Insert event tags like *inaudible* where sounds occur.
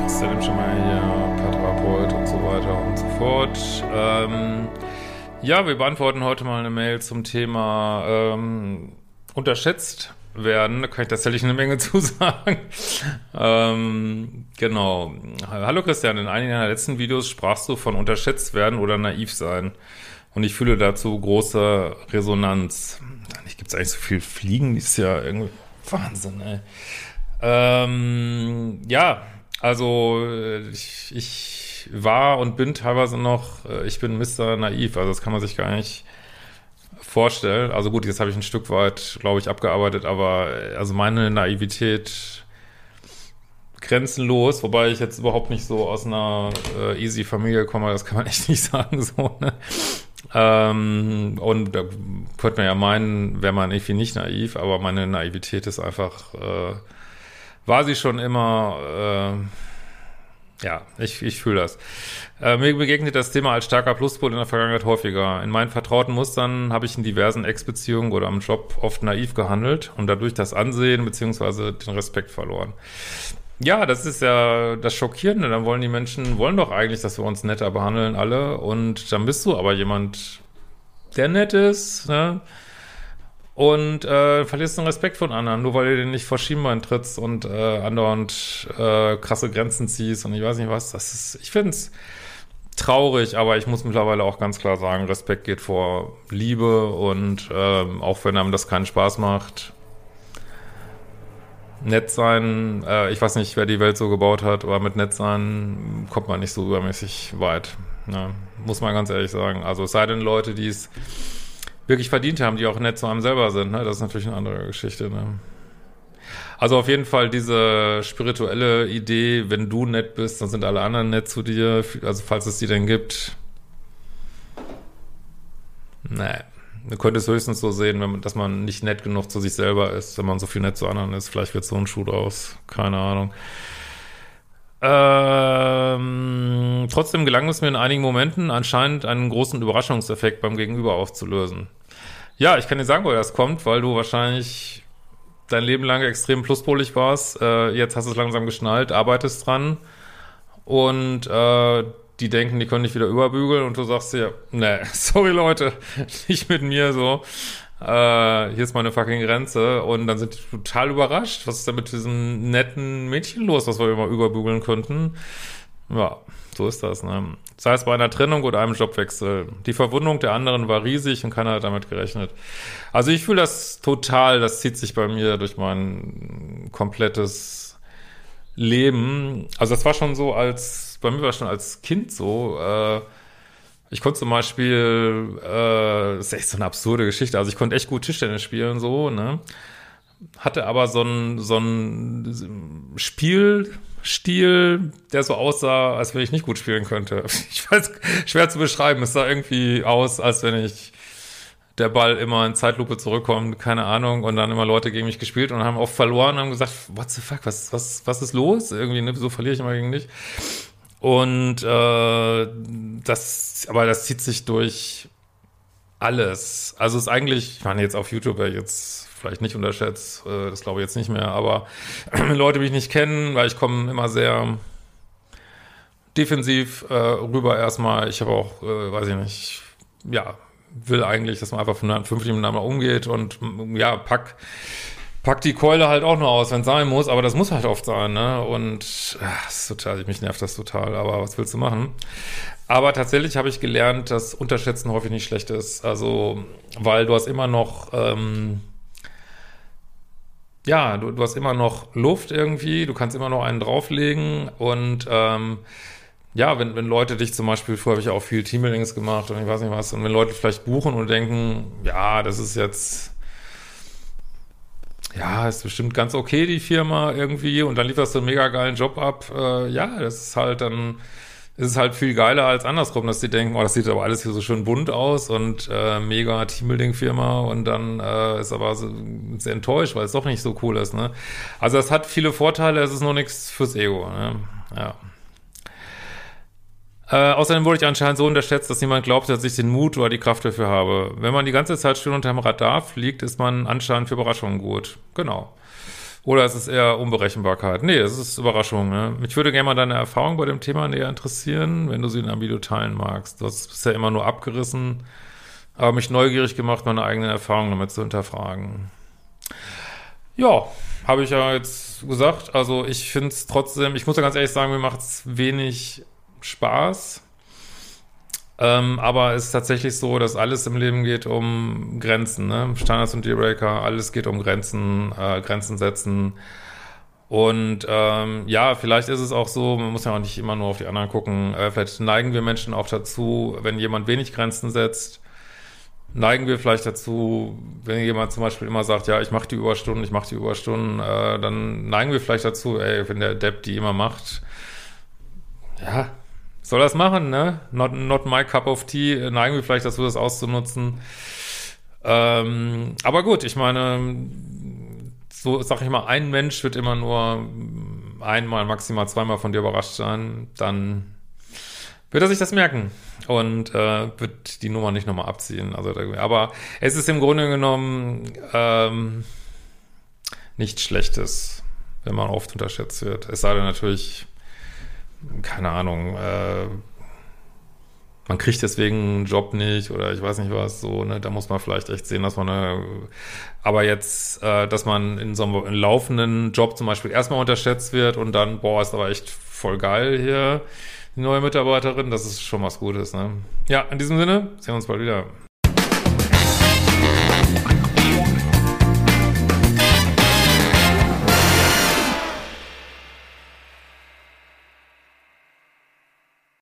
Christian Imschemeier hier, Paartherapeut und so weiter und so fort. Ähm, ja, wir beantworten heute mal eine Mail zum Thema ähm, unterschätzt werden. Da kann ich tatsächlich eine Menge *laughs* zu sagen. ähm, genau. Hallo Christian, in einigen deiner letzten Videos sprachst du von unterschätzt werden oder naiv sein. Und ich fühle dazu große Resonanz. Eigentlich gibt es eigentlich so viel Fliegen, ist ja irgendwie Wahnsinn, ey. Ähm, ja, also ich, ich war und bin teilweise noch, äh, ich bin Mr. Naiv, also das kann man sich gar nicht vorstellen. Also gut, jetzt habe ich ein Stück weit, glaube ich, abgearbeitet, aber äh, also meine Naivität grenzenlos, wobei ich jetzt überhaupt nicht so aus einer äh, easy Familie komme, das kann man *laughs* echt nicht sagen so. Ne? Ähm, und da könnte man ja meinen, wäre man irgendwie nicht naiv, aber meine Naivität ist einfach äh, war sie schon immer, äh, ja, ich, ich fühle das. Äh, mir begegnet das Thema als starker Pluspol in der Vergangenheit häufiger. In meinen vertrauten Mustern habe ich in diversen Ex-Beziehungen oder am Job oft naiv gehandelt und dadurch das Ansehen beziehungsweise den Respekt verloren. Ja, das ist ja das Schockierende. Dann wollen die Menschen, wollen doch eigentlich, dass wir uns netter behandeln, alle. Und dann bist du aber jemand, der nett ist, ne? Und äh, verlierst den Respekt von anderen, nur weil du den nicht vor Schienbein trittst und äh, andauernd äh, krasse Grenzen ziehst und ich weiß nicht was. Das ist, ich finde es traurig, aber ich muss mittlerweile auch ganz klar sagen, Respekt geht vor Liebe und ähm, auch wenn einem das keinen Spaß macht, nett sein, äh, ich weiß nicht, wer die Welt so gebaut hat, aber mit nett sein kommt man nicht so übermäßig weit. Ne? Muss man ganz ehrlich sagen. Also es sei denn Leute, die es wirklich verdient haben, die auch nett zu einem selber sind. Ne? Das ist natürlich eine andere Geschichte. Ne? Also auf jeden Fall diese spirituelle Idee, wenn du nett bist, dann sind alle anderen nett zu dir. Also falls es die denn gibt. Nee. Du könntest höchstens so sehen, man, dass man nicht nett genug zu sich selber ist, wenn man so viel nett zu anderen ist. Vielleicht wird so ein Schuh draus. Keine Ahnung. Ähm, trotzdem gelang es mir in einigen Momenten anscheinend einen großen Überraschungseffekt beim Gegenüber aufzulösen. Ja, ich kann dir sagen, woher das kommt, weil du wahrscheinlich dein Leben lang extrem pluspolig warst. Äh, jetzt hast du es langsam geschnallt, arbeitest dran und äh, die denken, die können dich wieder überbügeln und du sagst dir, nee, *laughs* sorry Leute, *laughs* nicht mit mir so. Äh, hier ist meine fucking Grenze. Und dann sind die total überrascht. Was ist denn mit diesem netten Mädchen los, was wir immer überbügeln könnten? Ja, so ist das, ne? Sei es bei einer Trennung oder einem Jobwechsel. Die Verwundung der anderen war riesig und keiner hat damit gerechnet. Also ich fühle das total, das zieht sich bei mir durch mein komplettes Leben. Also das war schon so als, bei mir war schon als Kind so, äh, ich konnte zum Beispiel, äh, das ist echt so eine absurde Geschichte, also ich konnte echt gut Tischtennis spielen, so, ne? Hatte aber so ein, so ein Spiel, Stil, der so aussah, als wenn ich nicht gut spielen könnte. *laughs* Ich weiß, schwer zu beschreiben. Es sah irgendwie aus, als wenn ich der Ball immer in Zeitlupe zurückkommt, keine Ahnung, und dann immer Leute gegen mich gespielt und haben oft verloren und haben gesagt, what the fuck, was, was, was ist los? Irgendwie, ne, so verliere ich immer gegen dich. Und äh, das, aber das zieht sich durch alles. Also es ist eigentlich, ich meine jetzt auf YouTube jetzt vielleicht nicht unterschätzt, äh, das glaube ich jetzt nicht mehr, aber *clears throat* Leute, die mich nicht kennen, weil ich komme immer sehr defensiv äh, rüber erstmal. Ich habe auch, äh, weiß ich nicht, ja, will eigentlich, dass man einfach vernünftig miteinander umgeht und ja, pack, pack die Keule halt auch nur aus, wenn es sein muss, aber das muss halt oft sein, ne? Und ach, ist total, mich nervt das total, aber was willst du machen? Aber tatsächlich habe ich gelernt, dass Unterschätzen häufig nicht schlecht ist. Also, weil du hast immer noch ähm, ja, du, du hast immer noch Luft irgendwie, du kannst immer noch einen drauflegen und ähm, ja, wenn, wenn Leute dich zum Beispiel, vorher habe ich auch viel Teambuildings gemacht und ich weiß nicht was, und wenn Leute vielleicht buchen und denken, ja, das ist jetzt, ja, ist bestimmt ganz okay, die Firma irgendwie, und dann lieferst du einen mega geilen Job ab, äh, ja, das ist halt dann ist es halt viel geiler als andersrum, dass die denken, oh, das sieht aber alles hier so schön bunt aus und äh, mega Teambuilding-Firma und dann äh, ist aber so, sehr enttäuscht, weil es doch nicht so cool ist. Ne? Also es hat viele Vorteile, es ist nur nichts fürs Ego. Ne? Ja. Äh, außerdem wurde ich anscheinend so unterschätzt, dass niemand glaubt, dass ich den Mut oder die Kraft dafür habe. Wenn man die ganze Zeit still unterm Radar fliegt, ist man anscheinend für Überraschungen gut. Genau. Oder ist es eher Unberechenbarkeit? Nee, es ist Überraschung. Ne? Mich würde gerne mal deine Erfahrung bei dem Thema näher interessieren, wenn du sie in einem Video teilen magst. Du hast es bisher immer nur abgerissen, aber mich neugierig gemacht, meine eigenen Erfahrungen damit zu hinterfragen. Ja, habe ich ja jetzt gesagt. Also ich finde es trotzdem, ich muss ja ganz ehrlich sagen, mir macht es wenig Spaß. Ähm, aber es ist tatsächlich so, dass alles im Leben geht um Grenzen, ne? Standards und Dealbreaker, alles geht um Grenzen, äh, Grenzen setzen. Und ähm, ja, vielleicht ist es auch so, man muss ja auch nicht immer nur auf die anderen gucken. Äh, vielleicht neigen wir Menschen auch dazu, wenn jemand wenig Grenzen setzt, neigen wir vielleicht dazu, wenn jemand zum Beispiel immer sagt, ja, ich mache die Überstunden, ich mache die Überstunden, äh, dann neigen wir vielleicht dazu, ey, wenn der Depp die immer macht, ja, soll das machen, ne? Not, not my cup of tea, neigen wir vielleicht dazu, das auszunutzen. Ähm, aber gut, ich meine, so sag ich mal, ein Mensch wird immer nur einmal, maximal zweimal von dir überrascht sein, dann wird er sich das merken und äh, wird die Nummer nicht nochmal abziehen. Also, aber es ist im Grunde genommen ähm, nichts Schlechtes, wenn man oft unterschätzt wird. Es sei denn natürlich, keine Ahnung, äh, man kriegt deswegen einen Job nicht oder ich weiß nicht was, so, ne, da muss man vielleicht echt sehen, dass man eine, aber jetzt, äh, dass man in so einem laufenden Job zum Beispiel erstmal unterschätzt wird und dann, boah, ist aber echt voll geil hier, die neue Mitarbeiterin, das ist schon was Gutes, ne. Ja, in diesem Sinne, sehen wir uns bald wieder.